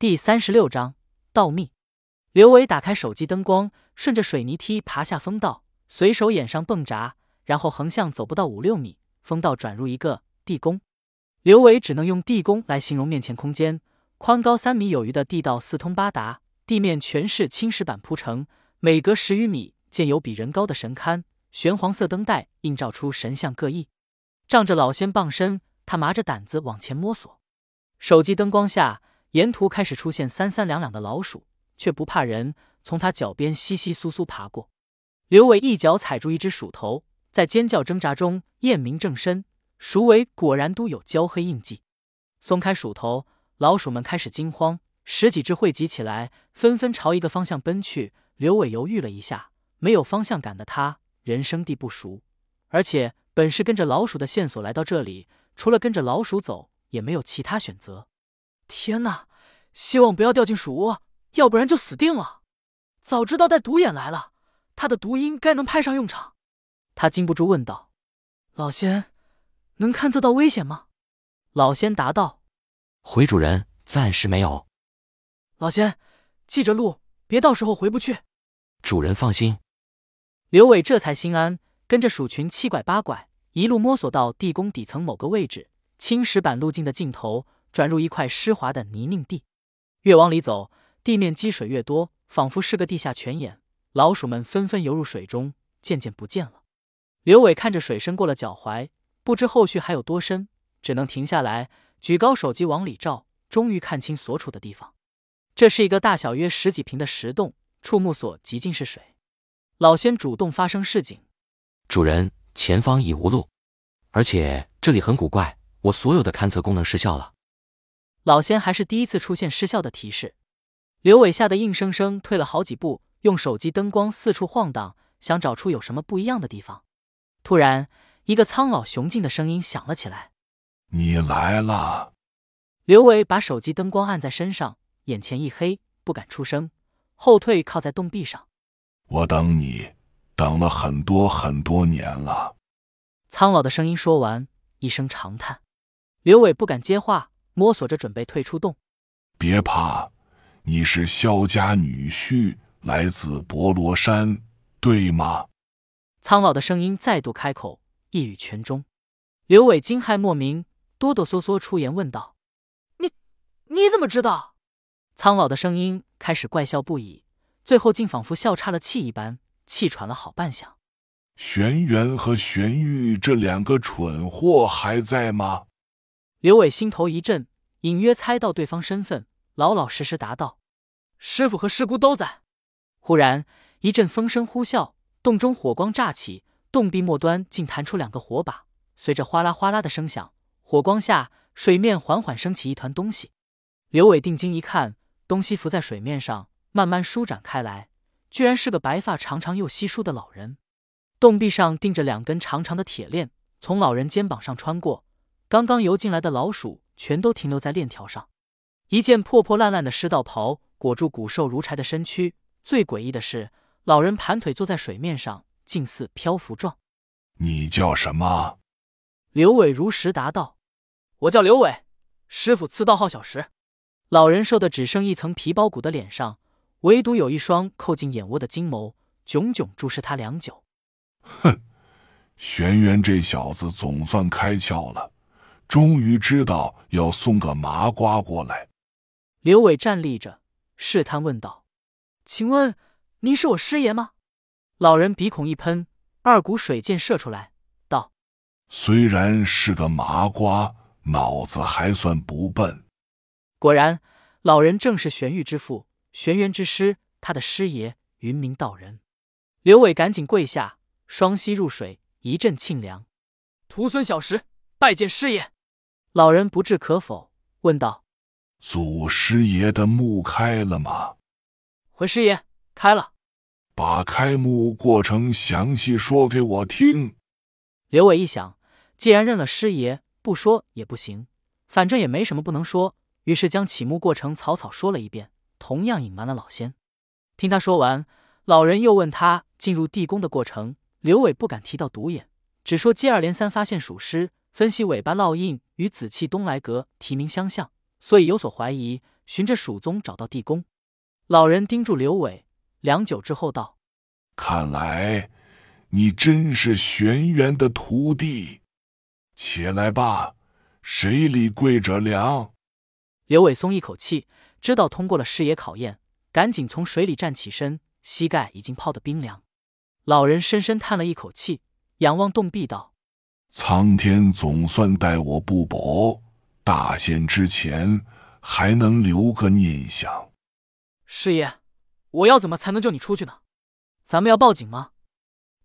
第三十六章盗密。刘伟打开手机灯光，顺着水泥梯爬下风道，随手掩上泵闸，然后横向走不到五六米，风道转入一个地宫。刘伟只能用地宫来形容面前空间，宽高三米有余的地道四通八达，地面全是青石板铺成，每隔十余米建有比人高的神龛，玄黄色灯带映照出神像各异。仗着老仙傍身，他麻着胆子往前摸索。手机灯光下。沿途开始出现三三两两的老鼠，却不怕人，从他脚边窸窸窣窣爬过。刘伟一脚踩住一只鼠头，在尖叫挣扎中验明正身，鼠尾果然都有焦黑印记。松开鼠头，老鼠们开始惊慌，十几只汇集起来，纷纷朝一个方向奔去。刘伟犹豫了一下，没有方向感的他，人生地不熟，而且本是跟着老鼠的线索来到这里，除了跟着老鼠走，也没有其他选择。天哪！希望不要掉进鼠窝，要不然就死定了。早知道带独眼来了，他的毒音该能派上用场。他禁不住问道：“老仙，能勘测到危险吗？”老仙答道：“回主人，暂时没有。”老仙，记着路，别到时候回不去。主人放心。刘伟这才心安，跟着鼠群七拐八拐，一路摸索到地宫底层某个位置，青石板路径的尽头。转入一块湿滑的泥泞地，越往里走，地面积水越多，仿佛是个地下泉眼。老鼠们纷纷游入水中，渐渐不见了。刘伟看着水深过了脚踝，不知后续还有多深，只能停下来，举高手机往里照，终于看清所处的地方。这是一个大小约十几平的石洞，触目所及尽是水。老仙主动发声示警：“主人，前方已无路，而且这里很古怪，我所有的勘测功能失效了。”老仙还是第一次出现失效的提示，刘伟吓得硬生生退了好几步，用手机灯光四处晃荡，想找出有什么不一样的地方。突然，一个苍老雄劲的声音响了起来：“你来了。”刘伟把手机灯光按在身上，眼前一黑，不敢出声，后退靠在洞壁上。“我等你，等了很多很多年了。”苍老的声音说完，一声长叹。刘伟不敢接话。摸索着准备退出洞，别怕，你是萧家女婿，来自博罗山，对吗？苍老的声音再度开口，一语全中。刘伟惊骇莫名，哆哆嗦嗦出言问道：“你你怎么知道？”苍老的声音开始怪笑不已，最后竟仿佛笑岔了气一般，气喘了好半响。玄元和玄玉这两个蠢货还在吗？刘伟心头一震，隐约猜到对方身份，老老实实答道：“师傅和师姑都在。”忽然一阵风声呼啸，洞中火光乍起，洞壁末端竟弹出两个火把，随着哗啦哗啦的声响，火光下水面缓缓升起一团东西。刘伟定睛一看，东西浮在水面上，慢慢舒展开来，居然是个白发长长又稀疏的老人。洞壁上钉着两根长长的铁链，从老人肩膀上穿过。刚刚游进来的老鼠全都停留在链条上，一件破破烂烂的湿道袍裹住骨瘦如柴的身躯。最诡异的是，老人盘腿坐在水面上，近似漂浮状。你叫什么？刘伟如实答道：“我叫刘伟，师傅赐道号小石。”老人瘦的只剩一层皮包骨的脸上，唯独有一双扣进眼窝的金眸，炯炯注视他良久。哼，玄渊这小子总算开窍了。终于知道要送个麻瓜过来。刘伟站立着，试探问道：“请问您是我师爷吗？”老人鼻孔一喷，二股水箭射出来，道：“虽然是个麻瓜，脑子还算不笨。”果然，老人正是玄玉之父，玄元之师，他的师爷云明道人。刘伟赶紧跪下，双膝入水，一阵沁凉。徒孙小石拜见师爷。老人不置可否，问道：“祖师爷的墓开了吗？”回师爷，开了。把开墓过程详细说给我听。刘伟一想，既然认了师爷，不说也不行，反正也没什么不能说，于是将起墓过程草草说了一遍，同样隐瞒了老仙。听他说完，老人又问他进入地宫的过程。刘伟不敢提到独眼，只说接二连三发现属尸。分析尾巴烙印与紫气东来阁题名相像，所以有所怀疑。循着蜀宗找到地宫。老人盯住刘伟，良久之后道：“看来你真是玄元的徒弟。起来吧，水里跪着凉。”刘伟松一口气，知道通过了师爷考验，赶紧从水里站起身，膝盖已经泡得冰凉。老人深深叹了一口气，仰望洞壁道：“苍天总算待我不薄，大限之前还能留个念想。”师爷，我要怎么才能救你出去呢？咱们要报警吗？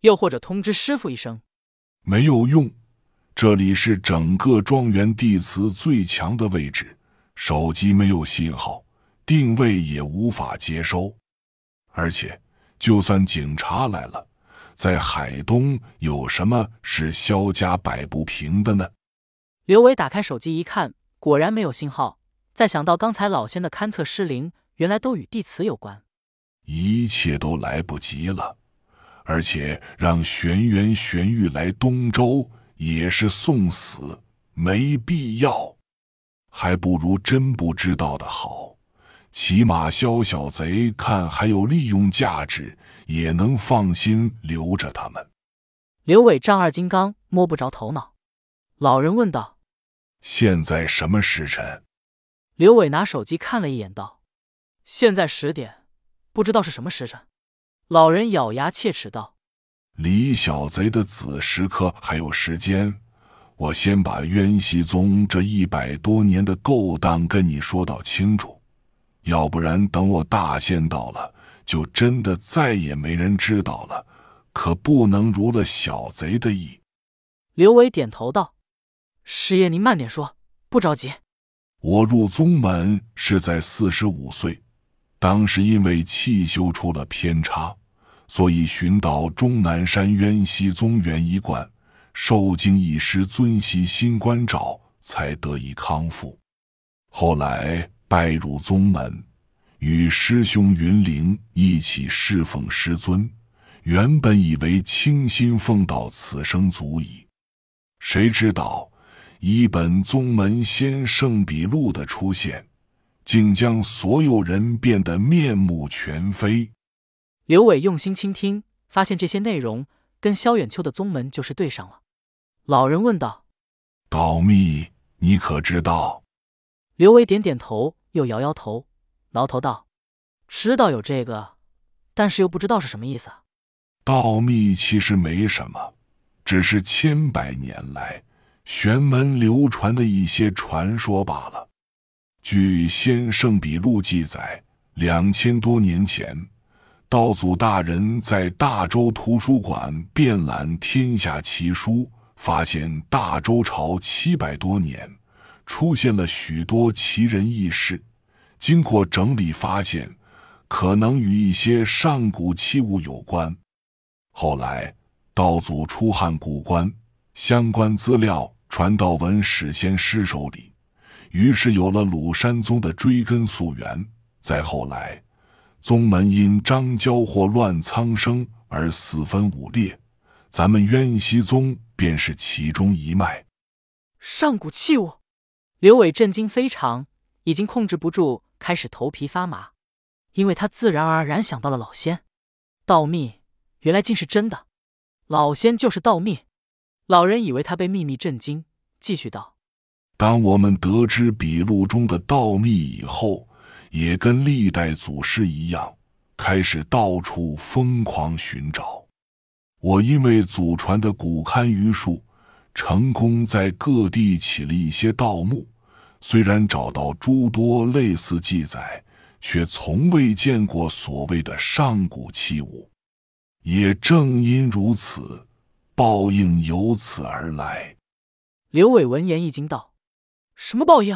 又或者通知师傅一声？没有用，这里是整个庄园地磁最强的位置，手机没有信号，定位也无法接收，而且。就算警察来了，在海东有什么是萧家摆不平的呢？刘伟打开手机一看，果然没有信号。再想到刚才老仙的勘测失灵，原来都与地磁有关，一切都来不及了。而且让玄元、玄玉来东周也是送死，没必要，还不如真不知道的好。起码萧小贼看还有利用价值，也能放心留着他们。刘伟丈二金刚摸不着头脑。老人问道：“现在什么时辰？”刘伟拿手机看了一眼，道：“现在十点，不知道是什么时辰。”老人咬牙切齿道：“李小贼的子时刻还有时间，我先把渊熙宗这一百多年的勾当跟你说到清楚。”要不然，等我大限到了，就真的再也没人知道了。可不能如了小贼的意。刘伟点头道：“师爷，您慢点说，不着急。我入宗门是在四十五岁，当时因为气修出了偏差，所以寻到终南山渊溪宗元一观，受经一师尊习新关照，才得以康复。后来。”拜入宗门，与师兄云灵一起侍奉师尊。原本以为倾心奉道此生足矣，谁知道一本宗门先圣笔录的出现，竟将所有人变得面目全非。刘伟用心倾听，发现这些内容跟萧远秋的宗门就是对上了。老人问道：“道密，你可知道？”刘伟点点头，又摇摇头，挠头道：“知道有这个，但是又不知道是什么意思。”道密其实没什么，只是千百年来玄门流传的一些传说罢了。据《先圣笔录》记载，两千多年前，道祖大人在大周图书馆遍览天下奇书，发现大周朝七百多年。出现了许多奇人异事，经过整理发现，可能与一些上古器物有关。后来道祖出汉古关，相关资料传到文史先师手里，于是有了鲁山宗的追根溯源。再后来，宗门因张交祸乱苍生而四分五裂，咱们渊溪宗便是其中一脉。上古器物。刘伟震惊非常，已经控制不住，开始头皮发麻，因为他自然而然想到了老仙，道密，原来竟是真的，老仙就是道密。老人以为他被秘密震惊，继续道：“当我们得知笔录中的道密以后，也跟历代祖师一样，开始到处疯狂寻找。我因为祖传的古堪舆术，成功在各地起了一些盗墓。”虽然找到诸多类似记载，却从未见过所谓的上古器物。也正因如此，报应由此而来。刘伟闻言一惊，道：“什么报应？”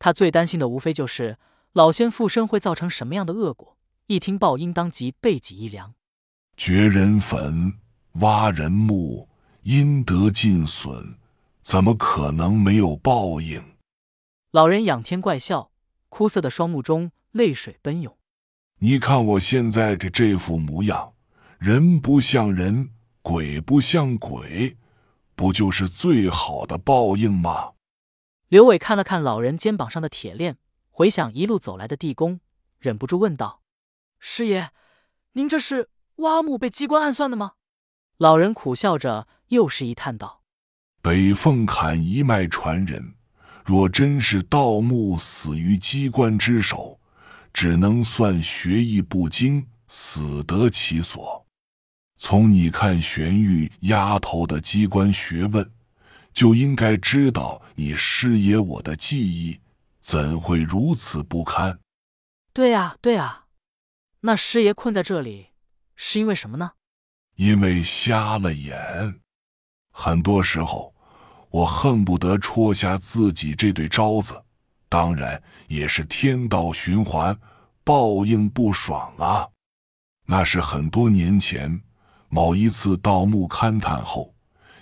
他最担心的无非就是老仙附身会造成什么样的恶果。一听报应，当即背脊一凉。掘人坟、挖人墓，阴德尽损，怎么可能没有报应？老人仰天怪笑，枯涩的双目中泪水奔涌。你看我现在的这副模样，人不像人，鬼不像鬼，不就是最好的报应吗？刘伟看了看老人肩膀上的铁链，回想一路走来的地宫，忍不住问道：“师爷，您这是挖墓被机关暗算的吗？”老人苦笑着，又是一叹道：“北凤坎一脉传人，若真是盗墓死于机关之手，只能算学艺不精，死得其所。从你看玄玉丫头的机关学问。”就应该知道你师爷我的记忆怎会如此不堪？对呀，对呀，那师爷困在这里是因为什么呢？因为瞎了眼。很多时候，我恨不得戳瞎自己这对招子，当然也是天道循环，报应不爽啊。那是很多年前某一次盗墓勘探后。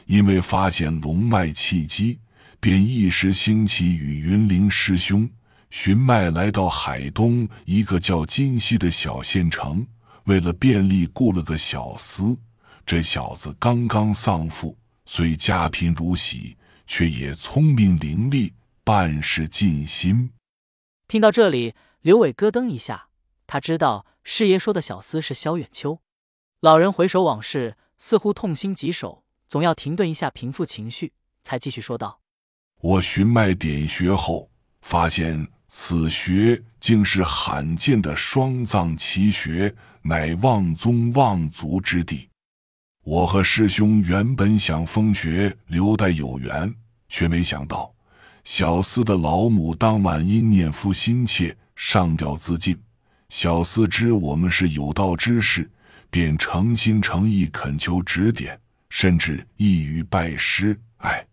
因为发现龙脉契机，便一时兴起，与云林师兄寻脉来到海东一个叫金溪的小县城。为了便利，雇了个小厮。这小子刚刚丧父，虽家贫如洗，却也聪明伶俐，办事尽心。听到这里，刘伟咯噔一下，他知道师爷说的小厮是萧远秋。老人回首往事，似乎痛心疾首。总要停顿一下，平复情绪，才继续说道：“我寻脉点穴后，发现此穴竟是罕见的双藏奇穴，乃望宗望族之地。我和师兄原本想封穴留待有缘，却没想到小厮的老母当晚因念夫心切，上吊自尽。小厮知我们是有道之士，便诚心诚意恳求指点。”甚至意欲拜师。哎，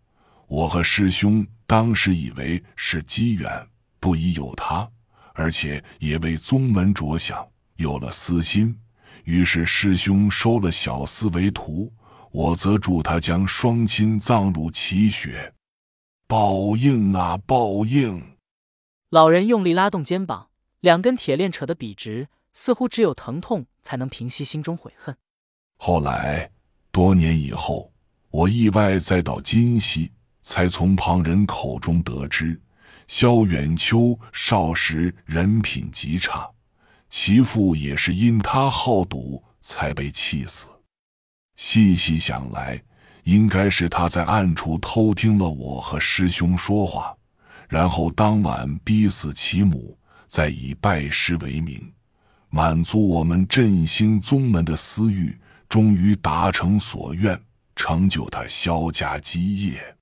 我和师兄当时以为是机缘，不疑有他，而且也为宗门着想，有了私心。于是师兄收了小厮为徒，我则助他将双亲葬入奇穴。报应啊，报应！老人用力拉动肩膀，两根铁链扯得笔直，似乎只有疼痛才能平息心中悔恨。后来。多年以后，我意外再到今溪，才从旁人口中得知，萧远秋少时人品极差，其父也是因他好赌才被气死。细细想来，应该是他在暗处偷听了我和师兄说话，然后当晚逼死其母，再以拜师为名，满足我们振兴宗门的私欲。终于达成所愿，成就他萧家基业。